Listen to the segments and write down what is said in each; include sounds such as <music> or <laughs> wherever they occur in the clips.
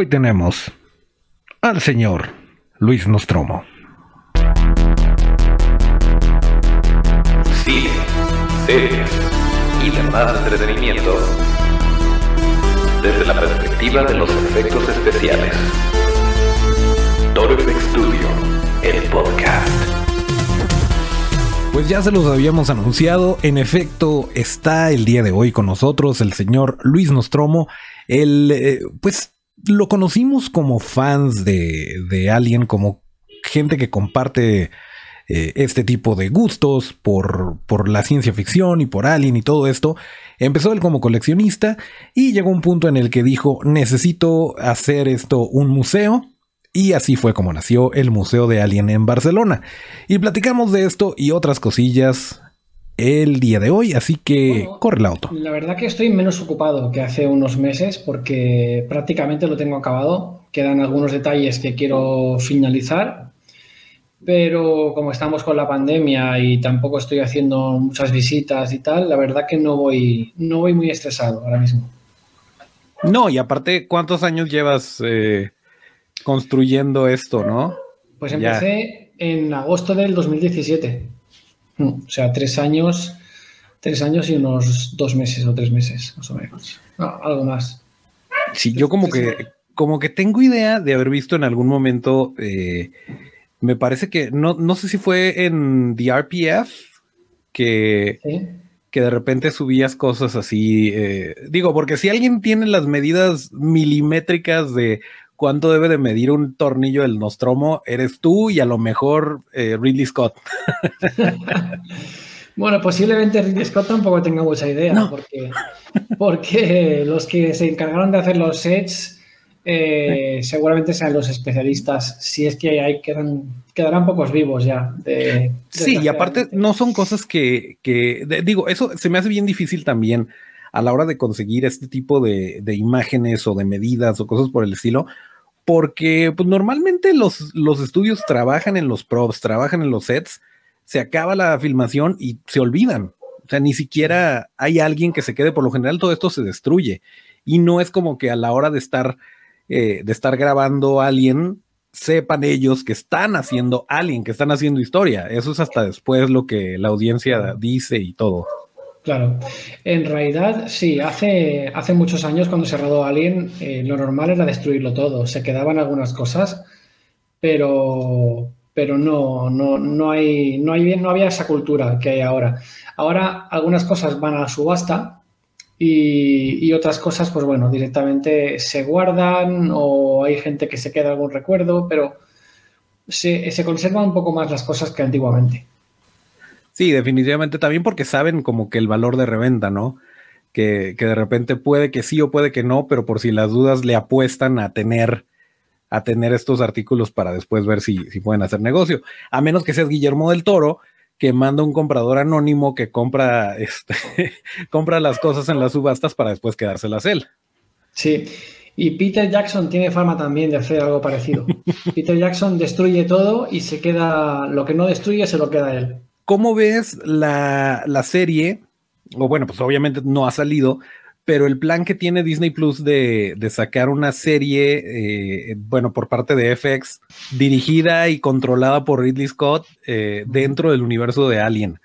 Hoy tenemos al señor Luis Nostromo. Cine, series y demás entretenimiento desde la perspectiva de los efectos especiales. Effect Studio, el podcast. Pues ya se los habíamos anunciado, en efecto está el día de hoy con nosotros el señor Luis Nostromo, el, eh, pues lo conocimos como fans de, de Alien, como gente que comparte eh, este tipo de gustos por, por la ciencia ficción y por Alien y todo esto. Empezó él como coleccionista y llegó un punto en el que dijo, necesito hacer esto un museo. Y así fue como nació el Museo de Alien en Barcelona. Y platicamos de esto y otras cosillas el día de hoy, así que corre el auto. La verdad que estoy menos ocupado que hace unos meses porque prácticamente lo tengo acabado. Quedan algunos detalles que quiero finalizar, pero como estamos con la pandemia y tampoco estoy haciendo muchas visitas y tal, la verdad que no voy, no voy muy estresado ahora mismo. No, y aparte, ¿cuántos años llevas eh, construyendo esto, no? Pues empecé en agosto del 2017. O sea, tres años, tres años y unos dos meses o tres meses, más o menos. algo más. Sí, yo como que, como que tengo idea de haber visto en algún momento, eh, me parece que, no, no sé si fue en The RPF, que, que de repente subías cosas así. Eh, digo, porque si alguien tiene las medidas milimétricas de cuánto debe de medir un tornillo del Nostromo, eres tú y a lo mejor eh, Ridley Scott. <laughs> bueno, posiblemente Ridley Scott tampoco tenga mucha idea, porque, porque los que se encargaron de hacer los sets eh, seguramente sean los especialistas. Si es que hay quedan, quedarán pocos vivos ya. sí, y aparte no son cosas que, digo, eso se me hace bien difícil también a la hora de conseguir este tipo de, de, imágenes o de medidas o cosas por el estilo, porque pues, normalmente los, los estudios trabajan en los props, trabajan en los sets, se acaba la filmación y se olvidan. O sea, ni siquiera hay alguien que se quede, por lo general todo esto se destruye. Y no es como que a la hora de estar, eh, de estar grabando alguien, sepan ellos que están haciendo alguien, que están haciendo historia. Eso es hasta después lo que la audiencia dice y todo. Claro, en realidad sí, hace, hace muchos años cuando se rodó Alien, eh, lo normal era destruirlo todo, se quedaban algunas cosas, pero, pero no, no, no, hay, no, hay, no había esa cultura que hay ahora. Ahora algunas cosas van a subasta y, y, otras cosas, pues bueno, directamente se guardan o hay gente que se queda algún recuerdo, pero se, se conservan un poco más las cosas que antiguamente. Sí, definitivamente también porque saben como que el valor de reventa, ¿no? Que, que, de repente puede que sí o puede que no, pero por si las dudas le apuestan a tener a tener estos artículos para después ver si, si pueden hacer negocio. A menos que seas Guillermo del Toro, que manda un comprador anónimo que compra, <laughs> este, compra las cosas en las subastas para después quedárselas él. Sí, y Peter Jackson tiene fama también de hacer algo parecido. <laughs> Peter Jackson destruye todo y se queda, lo que no destruye se lo queda él. ¿Cómo ves la, serie? O bueno, pues obviamente no ha salido, pero el plan que tiene Disney Plus de, sacar una serie, eh, bueno, por parte de FX, dirigida y controlada por Ridley Scott eh, dentro del universo de Alien.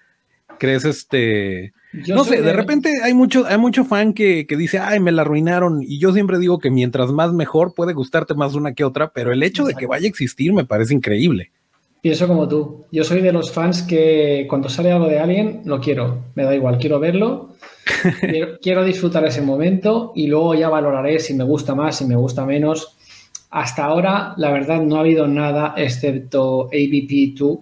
¿Crees este? no sé, de... repente hay mucho, hay mucho fan que, que, dice, ay, me la arruinaron. Y yo siempre digo que mientras más mejor puede gustarte más una que otra, pero el hecho de que vaya a existir me parece increíble. Pienso como tú. Yo soy de los fans que cuando sale algo de alguien lo quiero. Me da igual, quiero verlo. <laughs> quiero, disfrutar ese momento y luego ya valoraré si me gusta más, si me gusta menos. Hasta ahora, la verdad, no ha habido nada excepto ABP2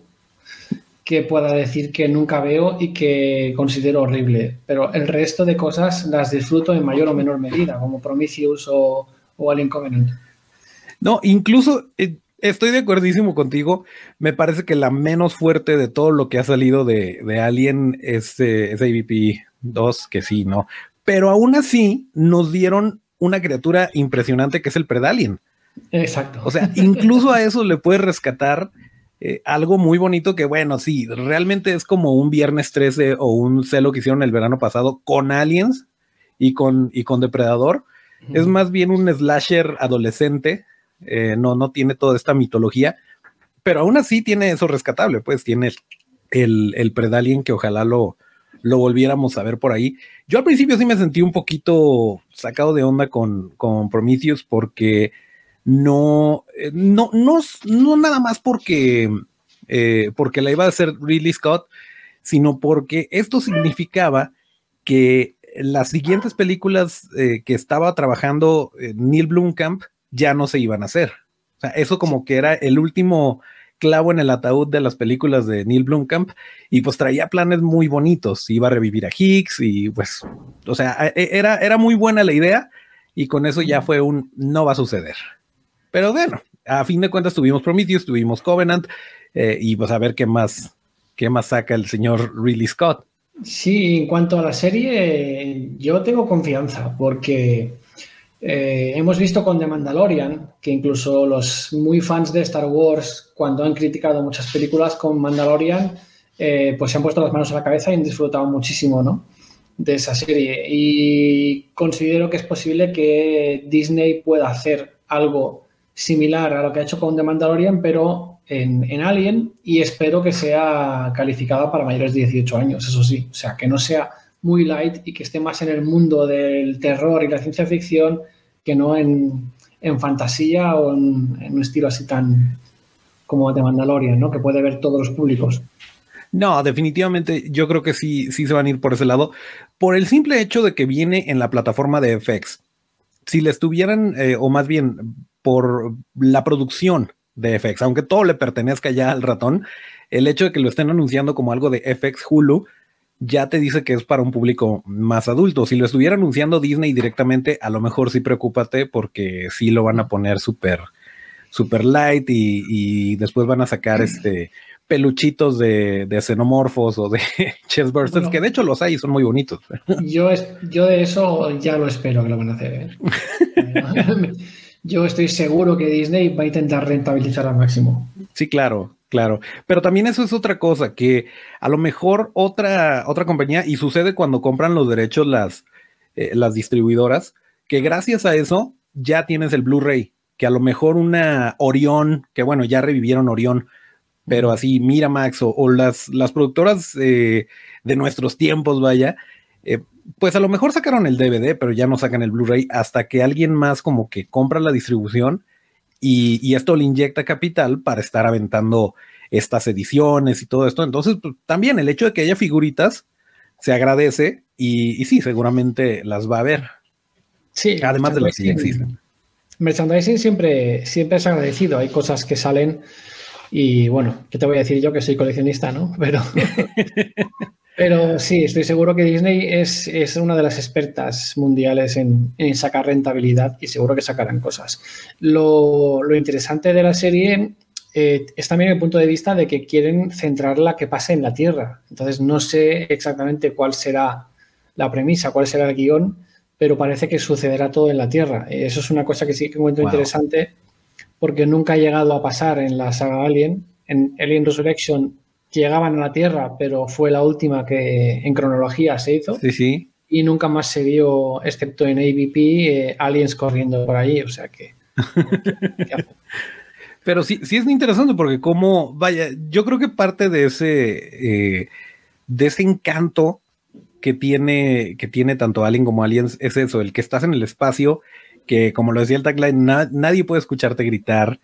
que pueda decir que nunca veo y que considero horrible. Pero el resto de cosas las disfruto en mayor o menor medida, como Prometheus o, o Alien Covenant. No, incluso eh, estoy de acuerdísimo contigo. Me parece que la menos fuerte de todo lo que ha salido de, Alien es, eh, AVP 2, que sí, ¿no? Pero aún así nos dieron una criatura impresionante que es el Predalien. Exacto. O sea, incluso a eso le puedes rescatar eh, algo muy bonito que, bueno, sí, realmente es como un Viernes 13 o un celo que hicieron el verano pasado con Aliens y con, y con Depredador Es más bien un slasher adolescente, eh, no, no tiene toda esta mitología, pero aún así tiene eso rescatable, pues tiene el, el Predalien que ojalá lo, lo volviéramos a ver por ahí. Yo al principio sí me sentí un poquito sacado de onda con, con Prometheus porque no, eh, no, no, no nada más porque, eh, porque la iba a hacer Ridley Scott, sino porque esto significaba que las siguientes películas que estaba trabajando Neil Blomkamp ya no se iban a hacer. O sea, eso como que era el último clavo en el ataúd de las películas de Neil Blomkamp y pues traía planes muy bonitos, iba a revivir a Higgs y pues, o sea, e, era, era muy buena la idea y con eso ya fue un no va a suceder. Pero bueno, a fin de cuentas tuvimos Prometheus, tuvimos Covenant eh, y pues a ver qué más, qué más saca el señor Ridley Scott. Sí, en cuanto a la serie, yo tengo confianza porque eh, hemos visto con The Mandalorian que incluso los muy fans de Star Wars, cuando han criticado muchas películas con Mandalorian, eh, pues se han puesto las manos a la cabeza y han disfrutado muchísimo ¿no? de esa serie. Y considero que es posible que Disney pueda hacer algo similar a lo que ha hecho con The Mandalorian, pero en, en, Alien, y espero que sea calificada para mayores de 18 años, eso sí. O sea, que no sea muy light y que esté más en el mundo del terror y la ciencia ficción que no en, fantasía o en, un estilo así tan como de Mandalorian, ¿no? Que puede ver todos los públicos. No, definitivamente yo creo que sí, sí se van a ir por ese lado, por el simple hecho de que viene en la plataforma de FX. Si le estuvieran, eh, o más bien por la producción de FX, aunque todo le pertenezca ya al ratón, el hecho de que lo estén anunciando como algo de FX Hulu, ya te dice que es para un público más adulto. Si lo estuviera anunciando Disney directamente, a lo mejor sí preocúpate porque sí lo van a poner súper, super light y, después van a sacar este peluchitos de, de xenomorfos o de <laughs> chestbursters, que de hecho los hay y son muy bonitos. Yo, yo de eso ya lo espero que lo van a hacer. ¿eh? <laughs> yo estoy seguro que Disney va a intentar rentabilizar al máximo. Sí, claro. Claro, pero también eso es otra cosa, que a lo mejor otra, otra compañía, y sucede cuando compran los derechos las, eh, las distribuidoras, que gracias a eso ya tienes el Blu-ray, que a lo mejor una Orión, que bueno, ya revivieron Orión, pero así Miramax o, o las, las productoras eh, de nuestros tiempos, vaya, eh, pues a lo mejor sacaron el DVD, pero ya no sacan el Blu-ray hasta que alguien más como que compra la distribución y, esto le inyecta capital para estar aventando estas ediciones y todo esto. Entonces, pues, también el hecho de que haya figuritas se agradece y, sí, seguramente las va a ver. Sí, además de las que ya existen. Merchandising siempre, siempre es agradecido. Hay cosas que salen y bueno, ¿qué te voy a decir yo que soy coleccionista, no? Pero <laughs> Pero sí, estoy seguro que Disney es, una de las expertas mundiales en, sacar rentabilidad y seguro que sacarán cosas. Lo, interesante de la serie eh, es también el punto de vista de que quieren centrarla que pase en la Tierra. Entonces no sé exactamente cuál será la premisa, cuál será el guion, pero parece que sucederá todo en la Tierra. Eso es una cosa que sí que encuentro interesante porque nunca ha llegado a pasar en la saga Alien. En Alien Resurrection llegaban a la Tierra, pero fue la última que en cronología se hizo. Sí, sí. Y nunca más se vio, excepto en AVP, eh, aliens corriendo por allí. O sea que. <laughs> pero sí, sí es interesante porque como, vaya, yo creo que parte de ese, eh, de ese encanto que tiene, que tiene tanto Alien como Aliens es eso, el que estás en el espacio, que como lo decía el tagline, nadie puede escucharte gritar.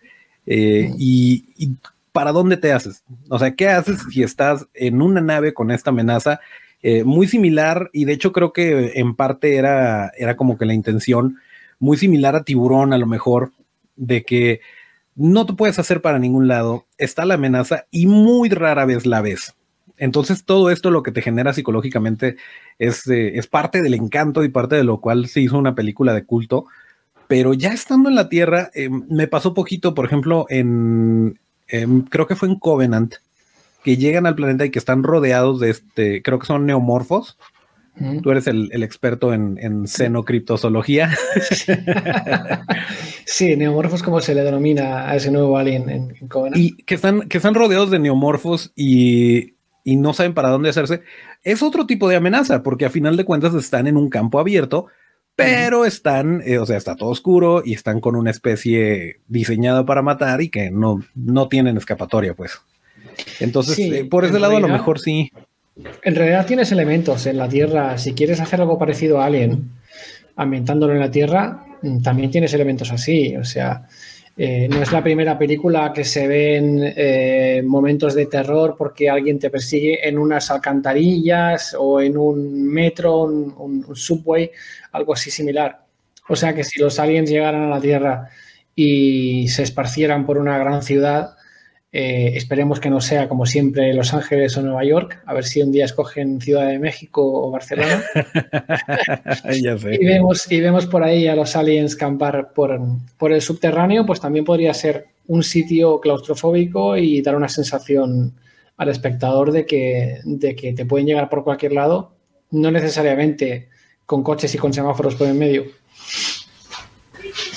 Eh, y, y, ¿para dónde te haces? O sea, ¿qué haces si estás en una nave con esta amenaza? Eh, muy similar, y de hecho creo que en parte era, era como que la intención, muy similar a tiburón a lo mejor, de que no te puedes hacer para ningún lado, está la amenaza y muy rara vez la ves. Entonces todo esto lo que te genera psicológicamente es, eh, es parte del encanto y parte de lo cual se hizo una película de culto. Pero ya estando en la Tierra, eh, me pasó poquito, por ejemplo, en, Em, creo que fue en Covenant, que llegan al planeta y que están rodeados de este, creo que son neomorfos. Tú eres el, experto en, en xenocriptozoología. <laughs> sí, neomorfos como se le denomina a ese nuevo alien en, Covenant. Y que están, que están rodeados de neomorfos y, y, no saben para dónde hacerse. Es otro tipo de amenaza, porque a final de cuentas están en un campo abierto, pero están, eh, o sea, está todo oscuro y están con una especie diseñada para matar y que no, no tienen escapatoria, pues. Entonces, eh, por ese lado, a lo mejor sí. En realidad tienes elementos en la Tierra. Si quieres hacer algo parecido a Alien, ambientándolo en la Tierra, mm, también tienes elementos así. O sea, eh, no es la primera película que se ven momentos de terror porque alguien te persigue en unas alcantarillas o en un metro, un subway algo así similar. O sea que si los aliens llegaran a la Tierra y se esparcieran por una gran ciudad, eh, esperemos que no sea como siempre Los Ángeles o Nueva York, a ver si un día escogen Ciudad de México o Barcelona. <laughs> Y, vemos, y vemos por ahí a los aliens campar por, por el subterráneo, pues también podría ser un sitio claustrofóbico y dar una sensación al espectador de que, de que te pueden llegar por cualquier lado, no necesariamente con coches y con semáforos por en medio.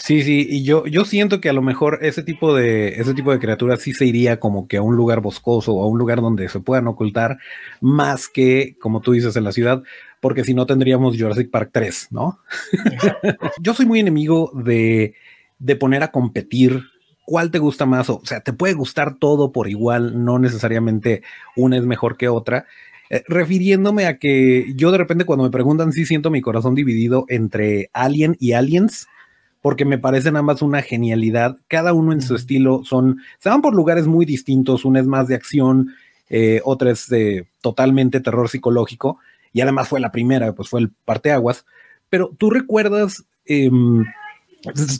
Sí, sí, y yo, yo siento que a lo mejor ese tipo de ese tipo de criaturas sí se iría como que a un lugar boscoso o a un lugar donde se puedan ocultar más que, como tú dices, en la ciudad, porque si no tendríamos Jurassic Park 3, ¿no? <laughs> yo soy muy enemigo de, de poner a competir cuál te gusta más, o sea, te puede gustar todo por igual, no necesariamente una es mejor que otra. Eh, refiriéndome a que yo de repente cuando me preguntan sí siento mi corazón dividido entre Alien y Aliens, porque me parecen ambas una genialidad, cada uno en su estilo son, se van por lugares muy distintos, una es más de acción, eh, otra es de totalmente terror psicológico, y además fue la primera, pues fue el parteaguas, pero tú recuerdas... Em,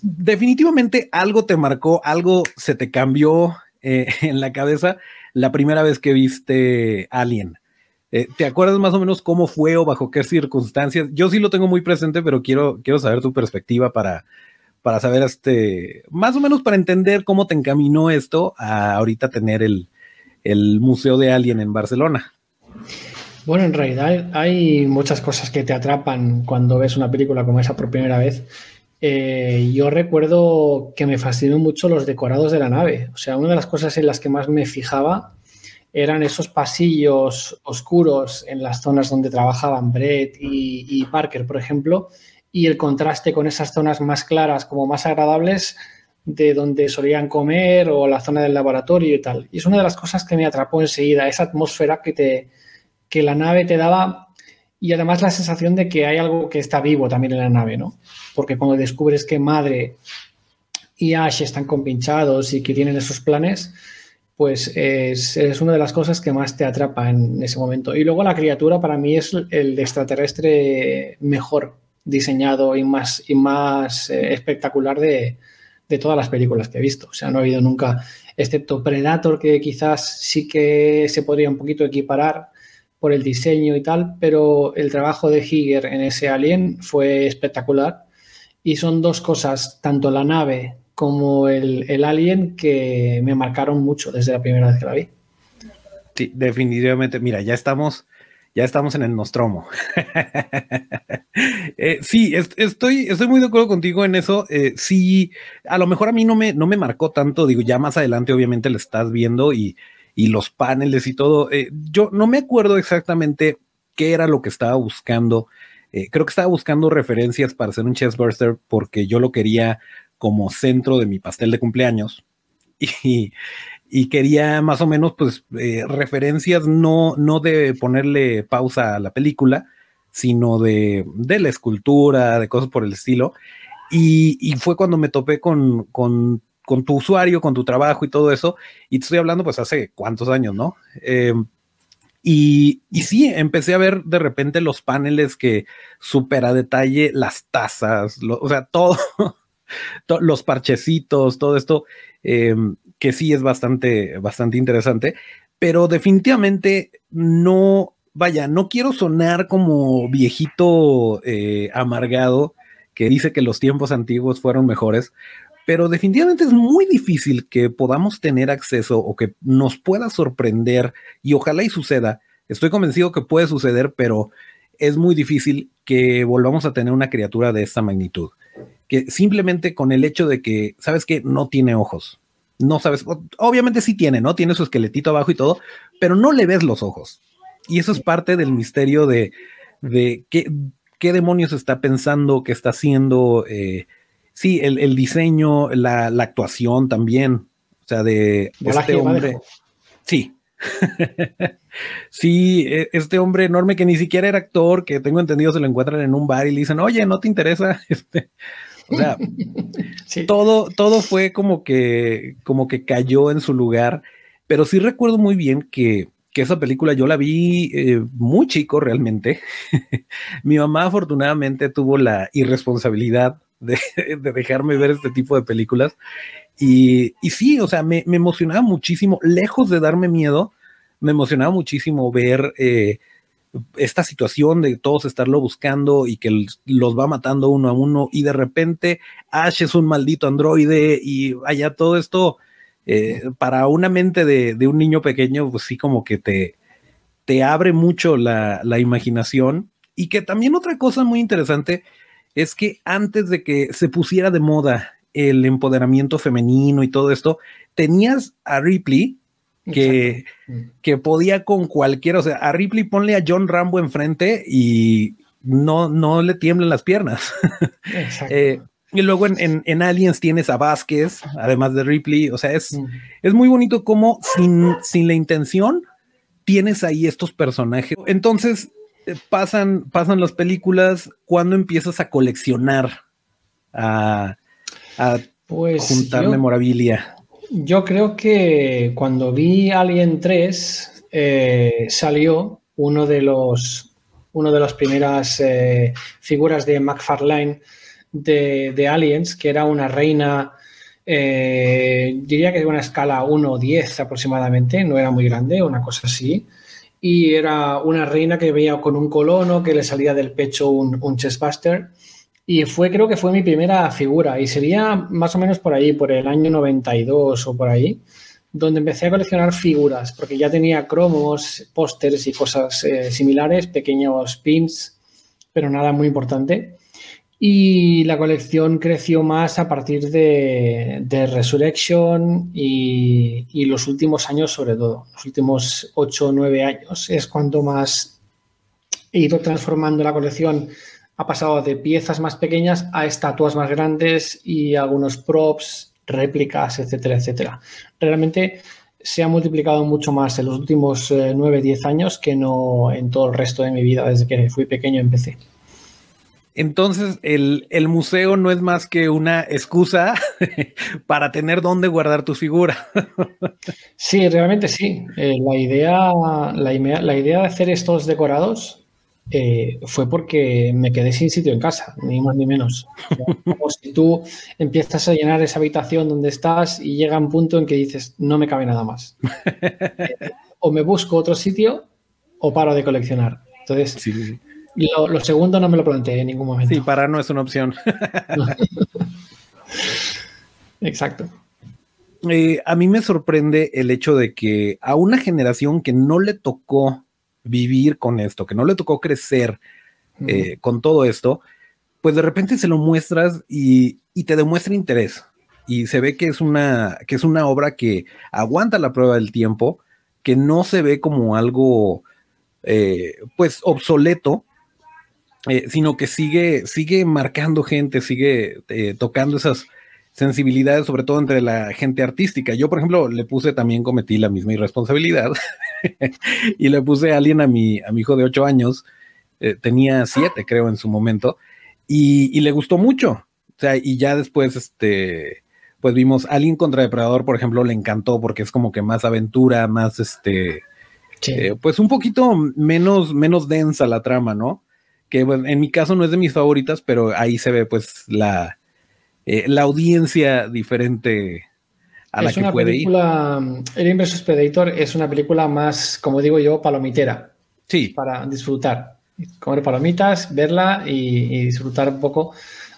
definitivamente algo te marcó, algo se te cambió eh, <laughs> en la cabeza la primera vez que viste Alien. Eh, ¿Te acuerdas más o menos cómo fue o bajo qué circunstancias? Yo sí lo tengo muy presente, pero quiero, quiero saber tu perspectiva para, para saber, este, más o menos para entender cómo te encaminó esto a ahorita tener el, Museo de Alien en Barcelona. Bueno, en realidad hay muchas cosas que te atrapan cuando ves una película como esa por primera vez. Eh, yo recuerdo que me fascinó mucho los decorados de la nave. O sea, una de las cosas en las que más me fijaba eran esos pasillos oscuros en las zonas donde trabajaban Brett y, Parker, por ejemplo, y el contraste con esas zonas más claras, como más agradables, de donde solían comer o la zona del laboratorio y tal. Y es una de las cosas que me atrapó enseguida, esa atmósfera que, te, que la nave te daba y además la sensación de que hay algo que está vivo también en la nave, ¿no? Porque cuando descubres que Madre y Ash están compinchados y que tienen esos planes, pues es, una de las cosas que más te atrapa en ese momento. Y luego la criatura para mí es el extraterrestre mejor diseñado y más, y más eh, espectacular de, todas las películas que he visto. O sea, no ha habido nunca, excepto Predator, que quizás sí que se podría un poquito equiparar por el diseño y tal, pero el trabajo de Higer en ese Alien fue espectacular. Y son dos cosas, tanto la nave como el, Alien que me marcaron mucho desde la primera vez que la vi. Sí, definitivamente. Mira, ya estamos, ya estamos en el Nostromo. <laughs> Eh, sí, estoy, estoy muy de acuerdo contigo en eso. Eh, sí, a lo mejor a mí no me, no me marcó tanto. Digo, ya más adelante, obviamente, lo estás viendo y, los paneles y todo. Eh, yo no me acuerdo exactamente qué era lo que estaba buscando. creo que estaba buscando referencias para hacer un chessburster porque yo lo quería como centro de mi pastel de cumpleaños <laughs> y, quería más o menos pues eh, referencias no, no de ponerle pausa a la película, sino de, la escultura, de cosas por el estilo. Y, fue cuando me topé con, tu usuario, con tu trabajo y todo eso. Y te estoy hablando pues hace cuántos años, ¿no? Em, y, y, sí, empecé a ver de repente los paneles que súper a detalle, las tazas, o sea, <laughs> todo, los parchecitos, todo esto, em, que sí es bastante, bastante interesante, pero definitivamente no, vaya, no quiero sonar como viejito eh, amargado que dice que los tiempos antiguos fueron mejores, pero definitivamente es muy difícil que podamos tener acceso o que nos pueda sorprender y ojalá y suceda. Estoy convencido que puede suceder, pero es muy difícil que volvamos a tener una criatura de esta magnitud que simplemente con el hecho de que, ¿sabes que No tiene ojos. No sabes, obviamente sí tiene, ¿no? Tiene su esqueletito abajo y todo, pero no le ves los ojos. Y eso es parte del misterio de, de qué, qué demonios está pensando, qué está haciendo. Eh, sí, el, diseño, la, actuación también. O sea, de este hombre. Sí. <laughs> sí, e, este hombre enorme que ni siquiera era actor, que tengo entendido se lo encuentran en un bar y le dicen, oye, ¿no te interesa? <laughs> Este, o sea, <laughs> todo, todo fue como que, como que cayó en su lugar, pero sí recuerdo muy bien que, esa película yo la vi eh, muy chico realmente. <laughs> Mi mamá afortunadamente tuvo la irresponsabilidad <laughs> de, dejarme ver este tipo de películas. Y, sí, o sea, me, emocionaba muchísimo, lejos de darme miedo, me emocionaba muchísimo ver eh, esta situación de todos estarlo buscando y que los va matando uno a uno y de repente Ash es un maldito androide y vaya todo esto eh, para una mente de, un niño pequeño, pues sí como que te, te abre mucho la, la imaginación. Y que también otra cosa muy interesante es que antes de que se pusiera de moda el empoderamiento femenino y todo esto, tenías a Ripley que, que podía con cualquiera, o sea, a Ripley ponle a John Rambo enfrente y no, no le tiemblan las piernas. <laughs> Eh, y luego en, Aliens tienes a Vázquez, además de Ripley, o sea, es, es muy bonito como sin, sin la intención tienes ahí estos personajes. Entonces eh, pasan, pasan las películas, cuando empiezas a coleccionar, a, pues juntar memorabilia? Yo creo que cuando vi Alien 3 eh, salió uno de los una de las primeras eh, figuras de McFarlane de, Aliens, que era una reina, eh, diría que de una escala 1 o 10 aproximadamente, no era muy grande, una cosa así. Y era una reina que veía con un colono, que le salía del pecho un, un chestbuster y fue, creo que fue mi primera figura y sería más o menos por ahí, por el año 92 o por ahí, donde empecé a coleccionar figuras, porque ya tenía cromos, pósters y cosas eh, similares, pequeños pins, pero nada muy importante. Y la colección creció más a partir de, de Resurrection y, y, los últimos años sobre todo, los últimos 8 o 9 años es cuando más he ido transformando la colección ha pasado de piezas más pequeñas a estatuas más grandes y algunos props, réplicas, etcétera, etcétera. Realmente se ha multiplicado mucho más en los últimos 9, eh, 10 años que no en todo el resto de mi vida desde que fui pequeño empecé. Entonces, el, museo no es más que una excusa <laughs> para tener dónde guardar tu figura. sí, realmente sí. Eh, la, idea, la, idea de hacer estos decorados eh, fue porque me quedé sin sitio en casa, ni más ni menos. <laughs> Como si tú empiezas a llenar esa habitación donde estás y llega un punto en que dices, no me cabe nada más. <laughs> o me busco otro sitio o paro de coleccionar. Entonces, Lo, segundo no me lo planteé en ningún momento. Sí, parar no es una opción. <laughs> Exacto. Eh, a mí me sorprende el hecho de que a una generación que no le tocó vivir con esto, que no le tocó crecer eh, con todo esto, pues de repente se lo muestras y, te demuestra interés. Y se ve que es, una, que es una obra que aguanta la prueba del tiempo, que no se ve como algo eh, pues obsoleto, eh, sino que sigue, sigue marcando gente, sigue tocando esas sensibilidades, sobre todo entre la gente artística. Yo, por ejemplo, le puse también, cometí la misma irresponsabilidad <laughs> <laughs> y le puse a alguien a mi, a mi hijo de ocho años, eh, tenía siete creo en su momento, y, le gustó mucho. O sea, y ya después, este, pues vimos Alien contra Depredador, por ejemplo, le encantó porque es como que más aventura, más, este, eh, pues un poquito menos, menos densa la trama, ¿no? Que en mi caso no es de mis favoritas, pero ahí se ve pues la, eh, la audiencia diferente es una película, El vs Predator es una película más, como digo yo, palomitera. Sí. Para disfrutar. Comer palomitas, verla y, disfrutar un poco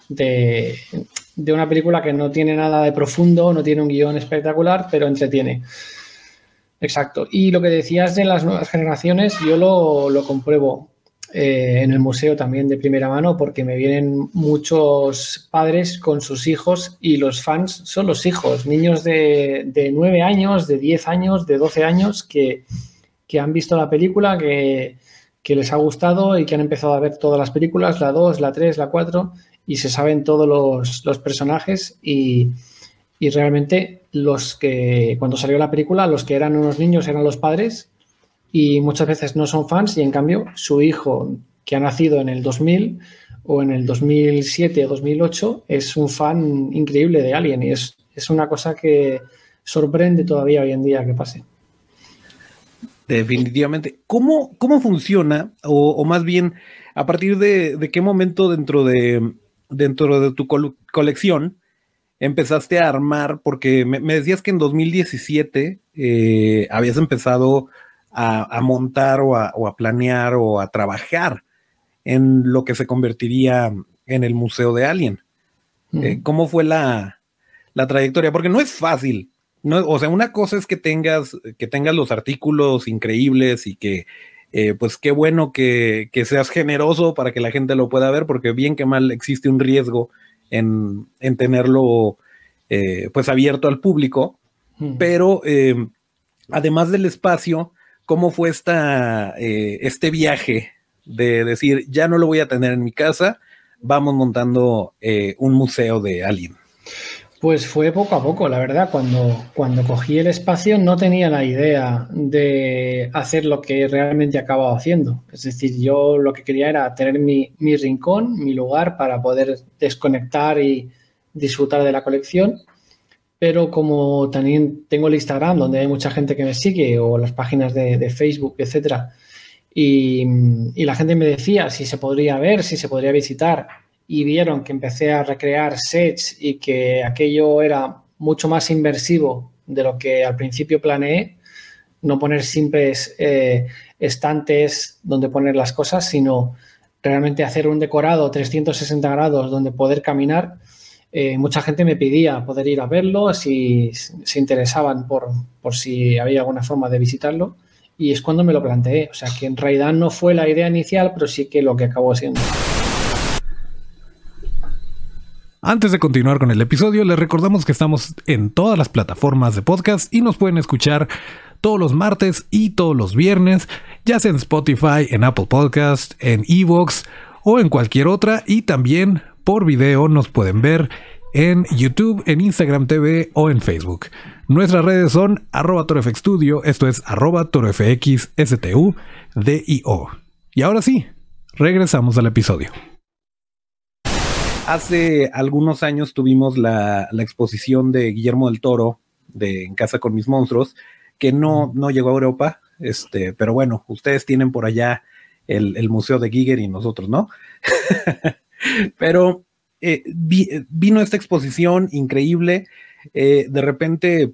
de, una película que no tiene nada de profundo, no tiene un guion espectacular, pero entretiene. Exacto. Y lo que decías de las nuevas generaciones, yo lo, lo compruebo. Eh, en el museo también de primera mano porque me vienen muchos padres con sus hijos y los fans son los hijos, niños de, de 9 años, de 10 años, de 12 años que, han visto la película, que, que les ha gustado y que han empezado a ver todas las películas, la 2, la 3, la 4, y se saben todos los, personajes y, y, realmente los que, cuando salió la película, los que eran unos niños eran los padres y muchas veces no son fans y en cambio su hijo que ha nacido en el 2000 o en el 2007 o 2008 es un fan increíble de Alien y es, es una cosa que sorprende todavía hoy en día que pase. Definitivamente. ¿Cómo, cómo funciona? O, más bien, ¿a partir de, qué momento dentro de, dentro de tu colección empezaste a armar? Porque me, decías que en 2017 eh, habías empezado a, montar o a, o a, planear o a trabajar en lo que se convertiría en el Museo de Alien. Eh, ¿Cómo fue la, la trayectoria? Porque no es fácil o sea, una cosa es que tengas, que tengas los artículos increíbles y que, eh, pues qué bueno que, seas generoso para que la gente lo pueda ver, porque bien que mal existe un riesgo en, tenerlo eh, pues abierto al público. Pero em, además del espacio, ¿cómo fue esta, eh, este viaje de decir, ya no lo voy a tener en mi casa, vamos montando un museo de Alien? Pues fue poco a poco, la verdad. Cuando, cuando cogí el espacio no tenía la idea de hacer lo que realmente he acabado haciendo. Es decir, yo lo que quería era tener mi, rincón, mi lugar para poder desconectar y disfrutar de la colección. Pero como también tengo el Instagram, donde hay mucha gente que me sigue, o las páginas de, Facebook, etcétera, y, la gente me decía si se podría ver, si se podría visitar y vieron que empecé a recrear sets y que aquello era mucho más inversivo de lo que al principio planeé, no poner simples eh, estantes donde poner las cosas, sino realmente hacer un decorado 360 grados donde poder caminar. Eh, mucha gente me pedía poder ir a verlo, si se interesaban por, por si había alguna forma de visitarlo. Y es cuando me lo planteé. O sea, que en realidad no fue la idea inicial, pero sí que lo que acabó siendo. Antes de continuar con el episodio, les recordamos que estamos en todas las plataformas de podcast y nos pueden escuchar todos los martes y todos los viernes, ya sea en Spotify, en Apple Podcast, en Evox o en cualquier otra. Y también por video nos pueden ver en YouTube, en Instagram TV o en Facebook. Nuestras redes son arroba torfxstudio, esto es arroba torfxstu, Y ahora sí, regresamos al episodio. Hace algunos años tuvimos la, exposición de Guillermo del Toro de En Casa con mis monstruos, que no, no llegó a Europa, este, pero bueno, ustedes tienen por allá el, Museo de Giger y nosotros no. <laughs> pero eh, vino esta exposición increíble. Eh, de repente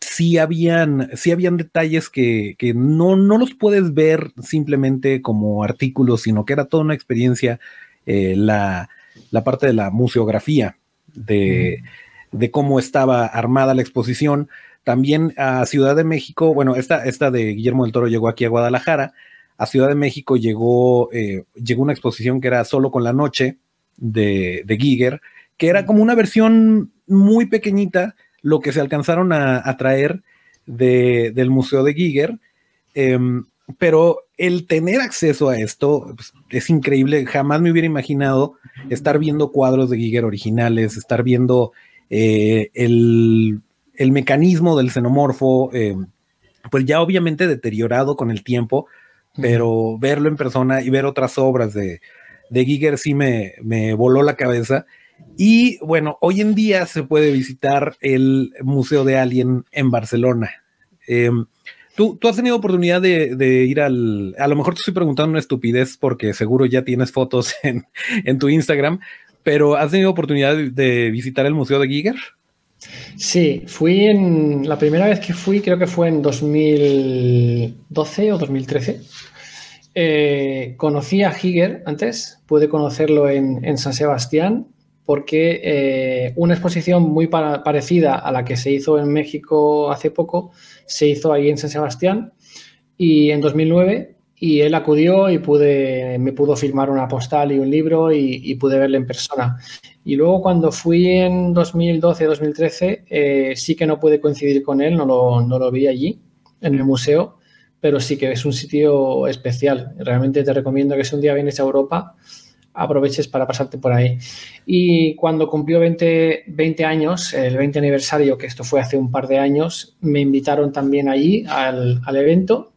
sí habían, sí habían detalles que, no, no, los puedes ver simplemente como artículos, sino que era toda una experiencia. Eh, la, la parte de la museografía, de, cómo estaba armada la exposición. También a Ciudad de México, bueno, esta, esta de Guillermo del Toro llegó aquí a Guadalajara. A Ciudad de México llegó, eh, llegó una exposición que era solo con la noche de, de Giger, que era como una versión muy pequeñita, lo que se alcanzaron a, traer del Museo de Giger. Em, pero el tener acceso a esto pues, es increíble. Jamás me hubiera imaginado estar viendo cuadros de Giger originales, estar viendo eh, el, mecanismo del xenomorfo, eh, pues ya obviamente deteriorado con el tiempo, pero verlo en persona y ver otras obras de, de Giger sí me, me voló la cabeza. Y bueno, hoy en día se puede visitar el Museo de Alien en Barcelona. Em, ¿Tú, has tenido oportunidad de, ir al... A lo mejor te estoy preguntando una estupidez porque seguro ya tienes fotos <laughs> en, tu Instagram, pero ¿has tenido oportunidad de, visitar el Museo de Giger? Sí, fui en... La primera vez que fui creo que fue en 2012 o 2013. Eh, conocí a Giger antes, pude conocerlo en, San Sebastián porque eh, una exposición muy parecida a la que se hizo en México hace poco se hizo ahí en San Sebastián y en 2009 y él acudió y pude, me pudo firmar una postal y un libro y, pude verle en persona. Y luego cuando fui en 2012-2013 eh, sí que no pude coincidir con él, no lo, no lo vi allí en el museo, pero sí que es un sitio especial. Realmente te recomiendo que si un día vienes a Europa, aproveches para pasarte por ahí. Y cuando cumplió 20, 20 años, el 20 aniversario, que esto fue hace un par de años, me invitaron también allí al, al evento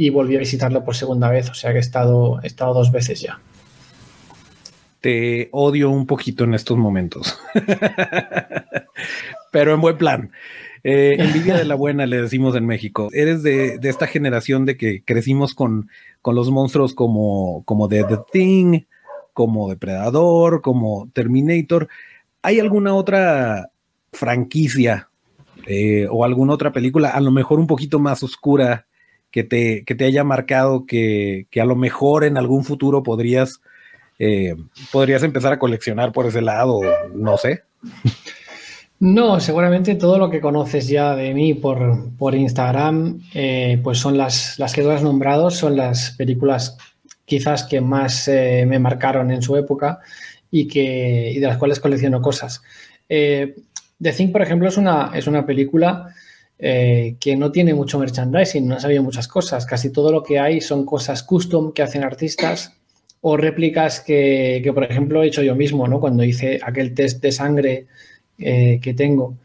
y volví a visitarlo por segunda vez, o sea que he estado, estado dos veces ya. Te odio un poquito en estos momentos, <laughs> pero en buen plan. Eh, envidia de la buena, le decimos en México. Eres de, esta generación de que crecimos con, con los monstruos como, como de The Thing, como Depredador, como Terminator. ¿Hay alguna otra franquicia eh, o alguna otra película, a lo mejor un poquito más oscura, que te, que te haya marcado, que, que, a lo mejor en algún futuro podrías, eh, podrías empezar a coleccionar por ese lado? No sé. No, seguramente todo lo que conoces ya de mí por, por Instagram, eh, pues son las, las que tú has nombrado, son las películas quizás que más eh, me marcaron en su época y, que, y de las cuales colecciono cosas. The Thing, por ejemplo, es una, es una película eh, que no tiene mucho merchandising, no sabía muchas cosas. Casi todo lo que hay son cosas custom que hacen artistas o réplicas que, que por ejemplo, he hecho yo mismo, ¿no? Cuando hice aquel test de sangre eh, que tengo.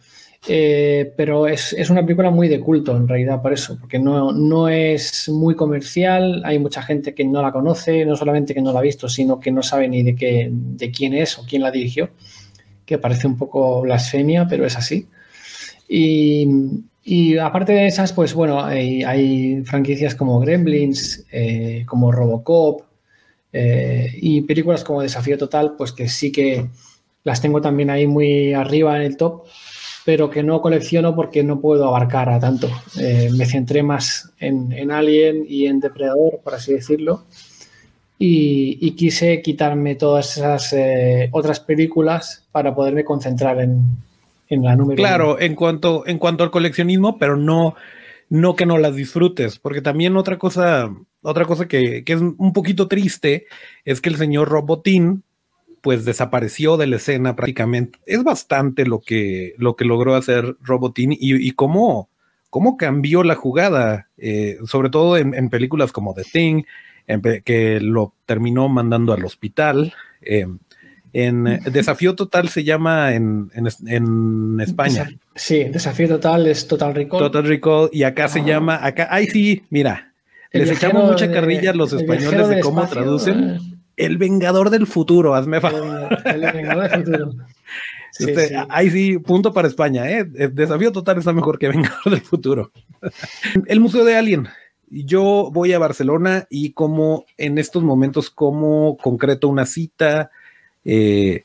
Eh, pero es, es, una película muy de culto en realidad por eso, porque no, no, es muy comercial, hay mucha gente que no la conoce, no solamente que no la ha visto, sino que no sabe ni de, qué, de quién es o quién la dirigió, que parece un poco blasfemia, pero es así. Y, y aparte de esas, pues bueno, hay, franquicias como Gremlins, eh, como Robocop eh, y películas como Desafío Total, pues que sí que las tengo también ahí muy arriba en el top, pero que no colecciono porque no puedo abarcar a tanto. Eh, me centré más en, en, Alien y en Depredador, por así decirlo, y, y quise quitarme todas esas eh, otras películas para poderme concentrar en, Claro, en cuanto, en cuanto al coleccionismo, pero no, no que no las disfrutes, porque también otra cosa, otra cosa que, que es un poquito triste es que el señor Robotín pues desapareció de la escena prácticamente. Es bastante lo que, lo que logró hacer Robotín y, y cómo, cómo, cambió la jugada, eh, sobre todo en, películas como The Thing, que lo terminó mandando al hospital. Eh, en Desafío Total se llama en, en España. Sí, Desafío Total es Total Recall. Total Recall, y acá ah. se llama, acá, ay sí, mira, el les echamos mucha carrilla a los españoles de, de cómo espacio, traducen. Eh el Vengador del Futuro, hazme favor. El, el Vengador del Futuro. <laughs> Sí, este, sí. Ahí sí, punto para España, ¿eh? El desafío total está mejor que Vengador del Futuro. <laughs> el Museo de Alien. Yo voy a Barcelona y como en estos momentos, como concreto una cita, eh,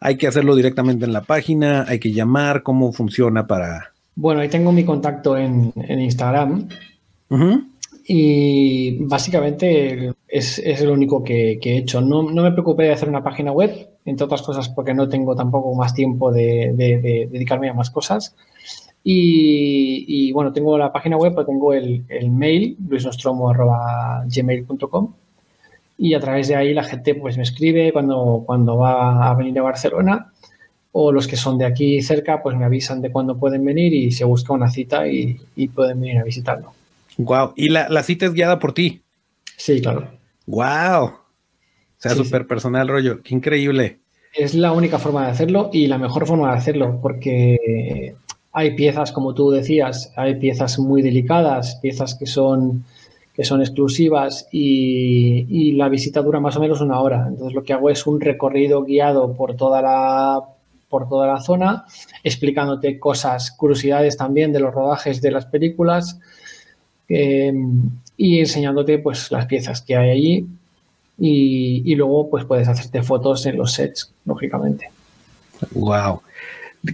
hay que hacerlo directamente en la página, hay que llamar, cómo funciona para... Bueno, ahí tengo mi contacto en, en Instagram. Uh -huh. Y básicamente es, es lo único que, que he hecho. No, no, me preocupé de hacer una página web, entre otras cosas porque no tengo tampoco más tiempo de, de, de dedicarme a más cosas. Y, y, bueno, tengo la página web, pero tengo el, el mail, luisnostromo.gmail.com y a través de ahí la gente pues me escribe cuando, cuando va a venir a Barcelona o los que son de aquí cerca pues me avisan de cuándo pueden venir y se busca una cita y, y pueden venir a visitarlo. Wow. ¿Y la, la, cita es guiada por ti? Sí, claro. Wow. O sea, súper sí. personal rollo. Qué increíble. Es la única forma de hacerlo y la mejor forma de hacerlo porque hay piezas, como tú decías, hay piezas muy delicadas, piezas que son, que son exclusivas y, la visita dura más o menos una hora. Entonces lo que hago es un recorrido guiado por toda la por toda la zona, explicándote cosas, curiosidades también de los rodajes de las películas, eh, y enseñándote pues las piezas que hay allí y, luego pues puedes hacerte fotos en los sets, lógicamente. Wow.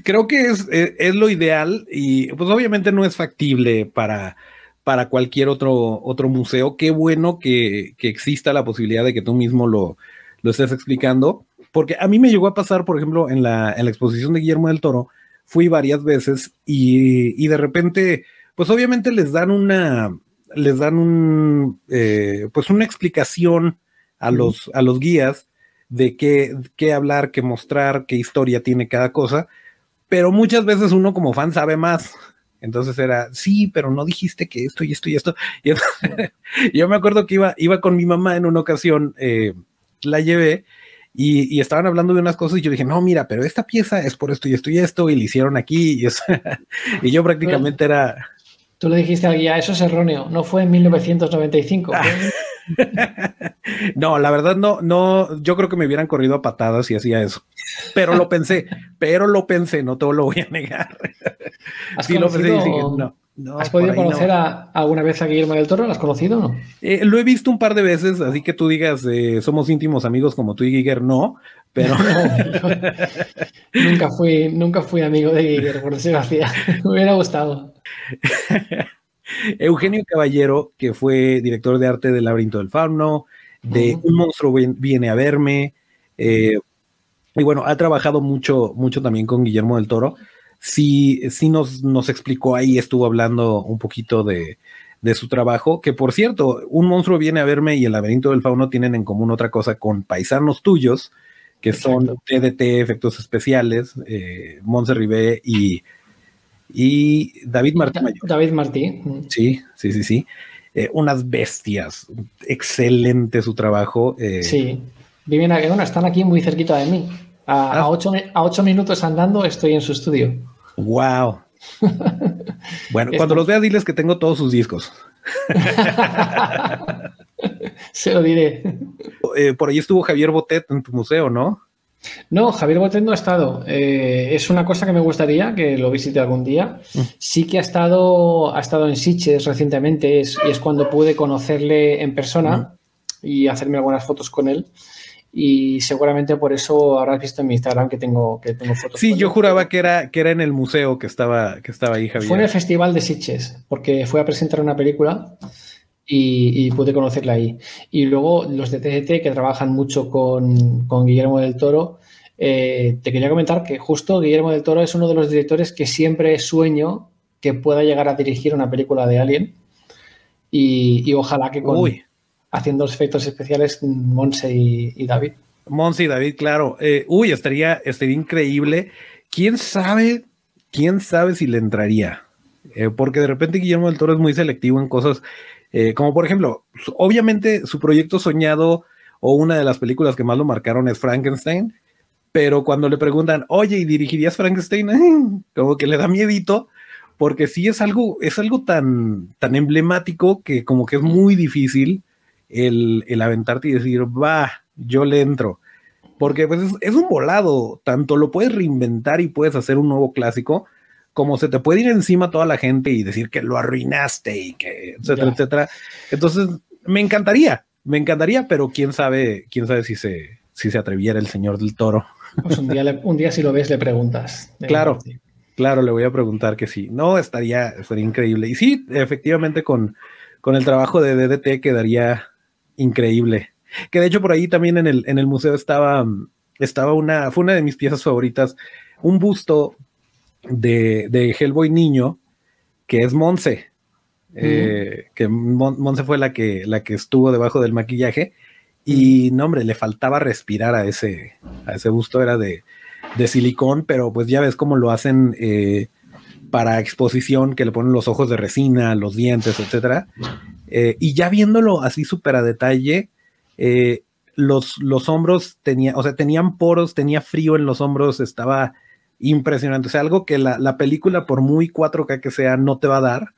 Creo que es, es, lo ideal y pues obviamente no es factible para, para cualquier otro, otro museo. Qué bueno que, que exista la posibilidad de que tú mismo lo, lo, estés explicando, porque a mí me llegó a pasar, por ejemplo, en la, en la exposición de Guillermo del Toro, fui varias veces y, y de repente pues obviamente les dan una, les dan un, eh, pues una explicación a los, a los guías de qué, qué hablar, qué mostrar, qué historia tiene cada cosa, pero muchas veces uno como fan sabe más. Entonces era, sí, pero no dijiste que esto y esto y esto. Y <laughs> yo me acuerdo que iba, iba con mi mamá en una ocasión, eh, la llevé y, estaban hablando de unas cosas y yo dije, no, mira, pero esta pieza es por esto y esto y esto y le hicieron aquí. Y, <laughs> y yo prácticamente era... Tú le dijiste al guía, eso es erróneo, no fue en 1995. <laughs> <laughs> no, la verdad no, no, yo creo que me hubieran corrido a patadas si hacía eso. Pero lo pensé, pero lo pensé, no te lo voy a negar. <laughs> sí, lo pensé y dije, no. ¿Has podido conocer alguna vez a Guillermo del Toro? ¿Lo has conocido o no? Eh, lo he visto un par de veces, así que tú digas, eh, somos íntimos amigos como tú y Giger, no, pero... <laughs> nunca, fui, nunca fui amigo de Giger, por decirlo así. Me hubiera gustado. Eugenio Caballero, que fue director de arte del Laberinto del Fauno, de Un monstruo viene a verme, eh, y bueno, ha trabajado mucho, mucho también con Guillermo del Toro. Sí, sí nos, nos explicó ahí, estuvo hablando un poquito de, su trabajo, que por cierto, un monstruo viene a verme y el laberinto del fauno tienen en común otra cosa con paisanos tuyos, que son TDT, efectos especiales, eh, Monse Ribé y, y David Martí. David Martí. Sí, sí, sí, sí. Eh, unas bestias. Excelente su trabajo. Eh. Sí. Viven aquí, bueno, están aquí muy cerquita de mí. A, a, ocho, a ocho minutos andando estoy en su estudio. Wow. <laughs> bueno, cuando los vea, diles que tengo todos sus discos. <laughs> Se lo diré. Eh, por ahí estuvo Javier Botet en tu museo, ¿no? No, Javier Botet no ha estado. Eh, es una cosa que me gustaría que lo visite algún día. Mm. Sí que ha estado, ha estado en Siches recientemente y es cuando pude conocerle en persona mm. y hacerme algunas fotos con él y seguramente por eso habrás visto en mi Instagram que tengo, que tengo fotos. Sí, yo juraba que era, que era en el museo que estaba, que estaba ahí, Javier. Fue en el Festival de Sitges, porque fue a presentar una película y, pude conocerla ahí. Y luego los de TCT, que trabajan mucho con, Guillermo del Toro, eh, te quería comentar que justo Guillermo del Toro es uno de los directores que siempre sueño que pueda llegar a dirigir una película de Alien. Y, ojalá que con, haciendo los efectos especiales Monse y, David. Monse y David, claro. Eh, uy, estaría, estaría increíble. ¿Quién sabe? ¿Quién sabe si le entraría? Eh, porque de repente Guillermo del Toro es muy selectivo en cosas eh, como por ejemplo, obviamente su proyecto soñado o una de las películas que más lo marcaron es Frankenstein, pero cuando le preguntan, oye, ¿y dirigirías Frankenstein? <laughs> como que le da miedito, porque sí es algo, es algo tan, tan emblemático que como que es muy difícil el, aventarte y decir, va, yo le entro. Porque pues es, un volado, tanto lo puedes reinventar y puedes hacer un nuevo clásico, como se te puede ir encima toda la gente y decir que lo arruinaste y que, etcétera, etcétera. Entonces, me encantaría, me encantaría, pero quién sabe, quién sabe si se, si se atreviera el señor del toro. Pues un día, un día si lo ves le preguntas. <laughs> Claro, claro, le voy a preguntar que sí. No, estaría, estaría increíble. Y sí, efectivamente con, con el trabajo de DDT quedaría, increíble. Que de hecho por ahí también en el, en el museo estaba, estaba una, fue una de mis piezas favoritas, un busto de, de Hellboy niño, que es Monse. Eh, que Monse fue la que, la que estuvo debajo del maquillaje. Y no, hombre, le faltaba respirar a ese, a ese busto, era de, de silicón, pero pues ya ves cómo lo hacen eh, para exposición, que le ponen los ojos de resina, los dientes, etcétera. Eh, y ya viéndolo así súper a detalle, eh, los, los hombros tenían, o sea, tenían poros, tenía frío en los hombros, estaba impresionante. O sea, algo que la, película, por muy 4K que sea, no te va a dar.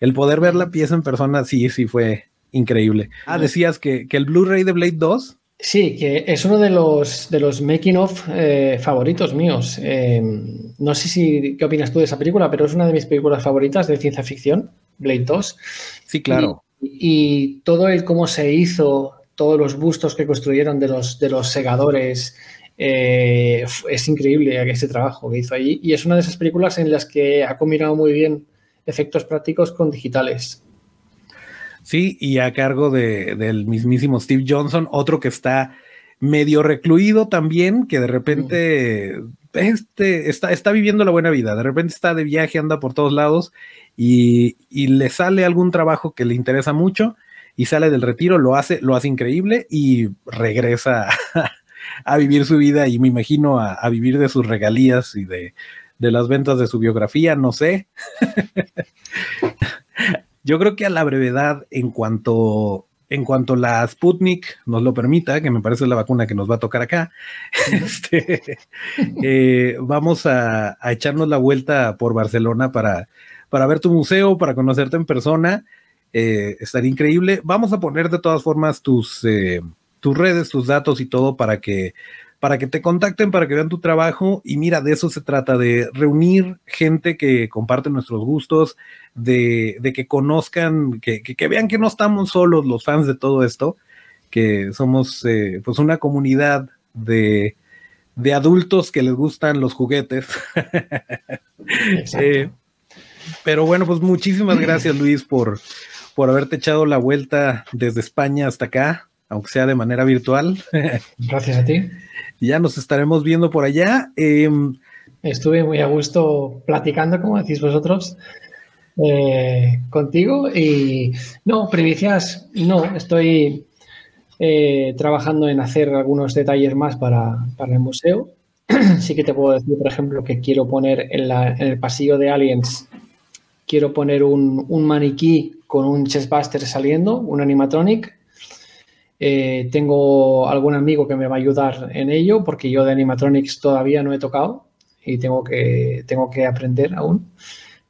El poder ver la pieza en persona, sí, sí fue increíble. Ah, decías que, el Blu-ray de Blade 2 Sí, que es uno de los, de los making of eh, favoritos míos. no sé si qué opinas tú de esa película, pero es una de mis películas favoritas de ciencia ficción, Blade 2. Sí, claro y todo el cómo se hizo, todos los bustos que construyeron de los, de los segadores, eh, es increíble ese trabajo que hizo allí. Y es una de esas películas en las que ha combinado muy bien efectos prácticos con digitales. Sí, y a cargo del mismísimo Steve Johnson, otro que está medio recluido también, que de repente este, está, está viviendo la buena vida, de repente está de viaje, anda por todos lados y, le sale algún trabajo que le interesa mucho y sale del retiro, lo hace, lo hace increíble y regresa <laughs> a, vivir su vida y me imagino a, vivir de sus regalías y de, de las ventas de su biografía, no sé. <laughs> Yo creo que a la brevedad, en cuanto, en cuanto la Sputnik nos lo permita, que me parece la vacuna que nos va a tocar acá, <laughs> este, eh, vamos a, echarnos la vuelta por Barcelona para, para ver tu museo, para conocerte en persona. Eh, estaría increíble. Vamos a poner de todas formas tus, eh, tus redes, tus datos y todo para que para que te contacten, para que vean tu trabajo. Y mira, de eso se trata, de reunir gente que comparte nuestros gustos, de, que conozcan, que, vean que no estamos solos los fans de todo esto, que somos eh, pues una comunidad de, adultos que les gustan los juguetes. <laughs> Eh, pero bueno, pues muchísimas gracias Luis por, por haberte echado la vuelta desde España hasta acá, aunque sea de manera virtual. <laughs> Gracias a ti ya nos estaremos viendo por allá. Em, Estuve muy a gusto platicando, como decís vosotros, eh, contigo. Y no, primicias, no, estoy eh, trabajando en hacer algunos detalles más para, el museo. <clears throat> sí que te puedo decir, por ejemplo, que quiero poner en, el pasillo de Aliens, quiero poner un, un maniquí con un chestbuster saliendo, un animatronic, eh, tengo algún amigo que me va a ayudar en ello porque yo de animatronics todavía no he tocado y tengo que, tengo que aprender aún.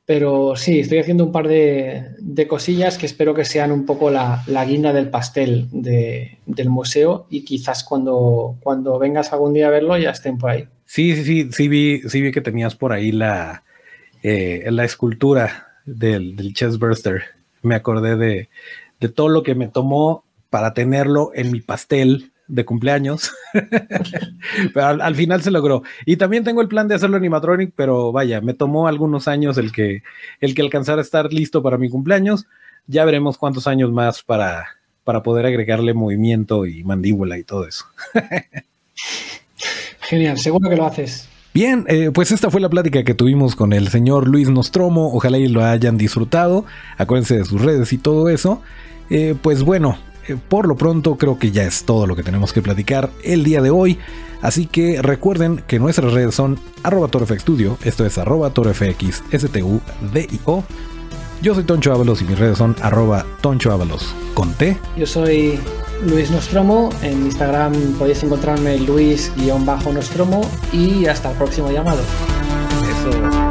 Pero sí, estoy haciendo un par de, cosillas que espero que sean un poco la, guinda del pastel del museo y quizás cuando, cuando vengas algún día a verlo ya estén por ahí. Sí, sí, sí, sí vi, sí vi que tenías por ahí la, eh, la escultura del, del Chessburster. Me acordé de, de todo lo que me tomó para tenerlo en mi pastel de cumpleaños. <laughs> pero al, final se logró. Y también tengo el plan de hacerlo animatronic, pero vaya, me tomó algunos años el que, el que alcanzara a estar listo para mi cumpleaños. Ya veremos cuántos años más para, para poder agregarle movimiento y mandíbula y todo eso. <laughs> Genial, seguro que lo haces. Bien, eh, pues esta fue la plática que tuvimos con el señor Luis Nostromo. Ojalá y lo hayan disfrutado. Acuérdense de sus redes y todo eso. Eh, pues bueno, por lo pronto creo que ya es todo lo que tenemos que platicar el día de hoy. Así que recuerden que nuestras redes son arroba Studio, esto es arroba o Yo soy Toncho Ábalos y mis redes son arroba Toncho Ábalos con T. Yo soy Luis Nostromo, en Instagram podéis encontrarme Luis-Nostromo y hasta el próximo llamado. Eso.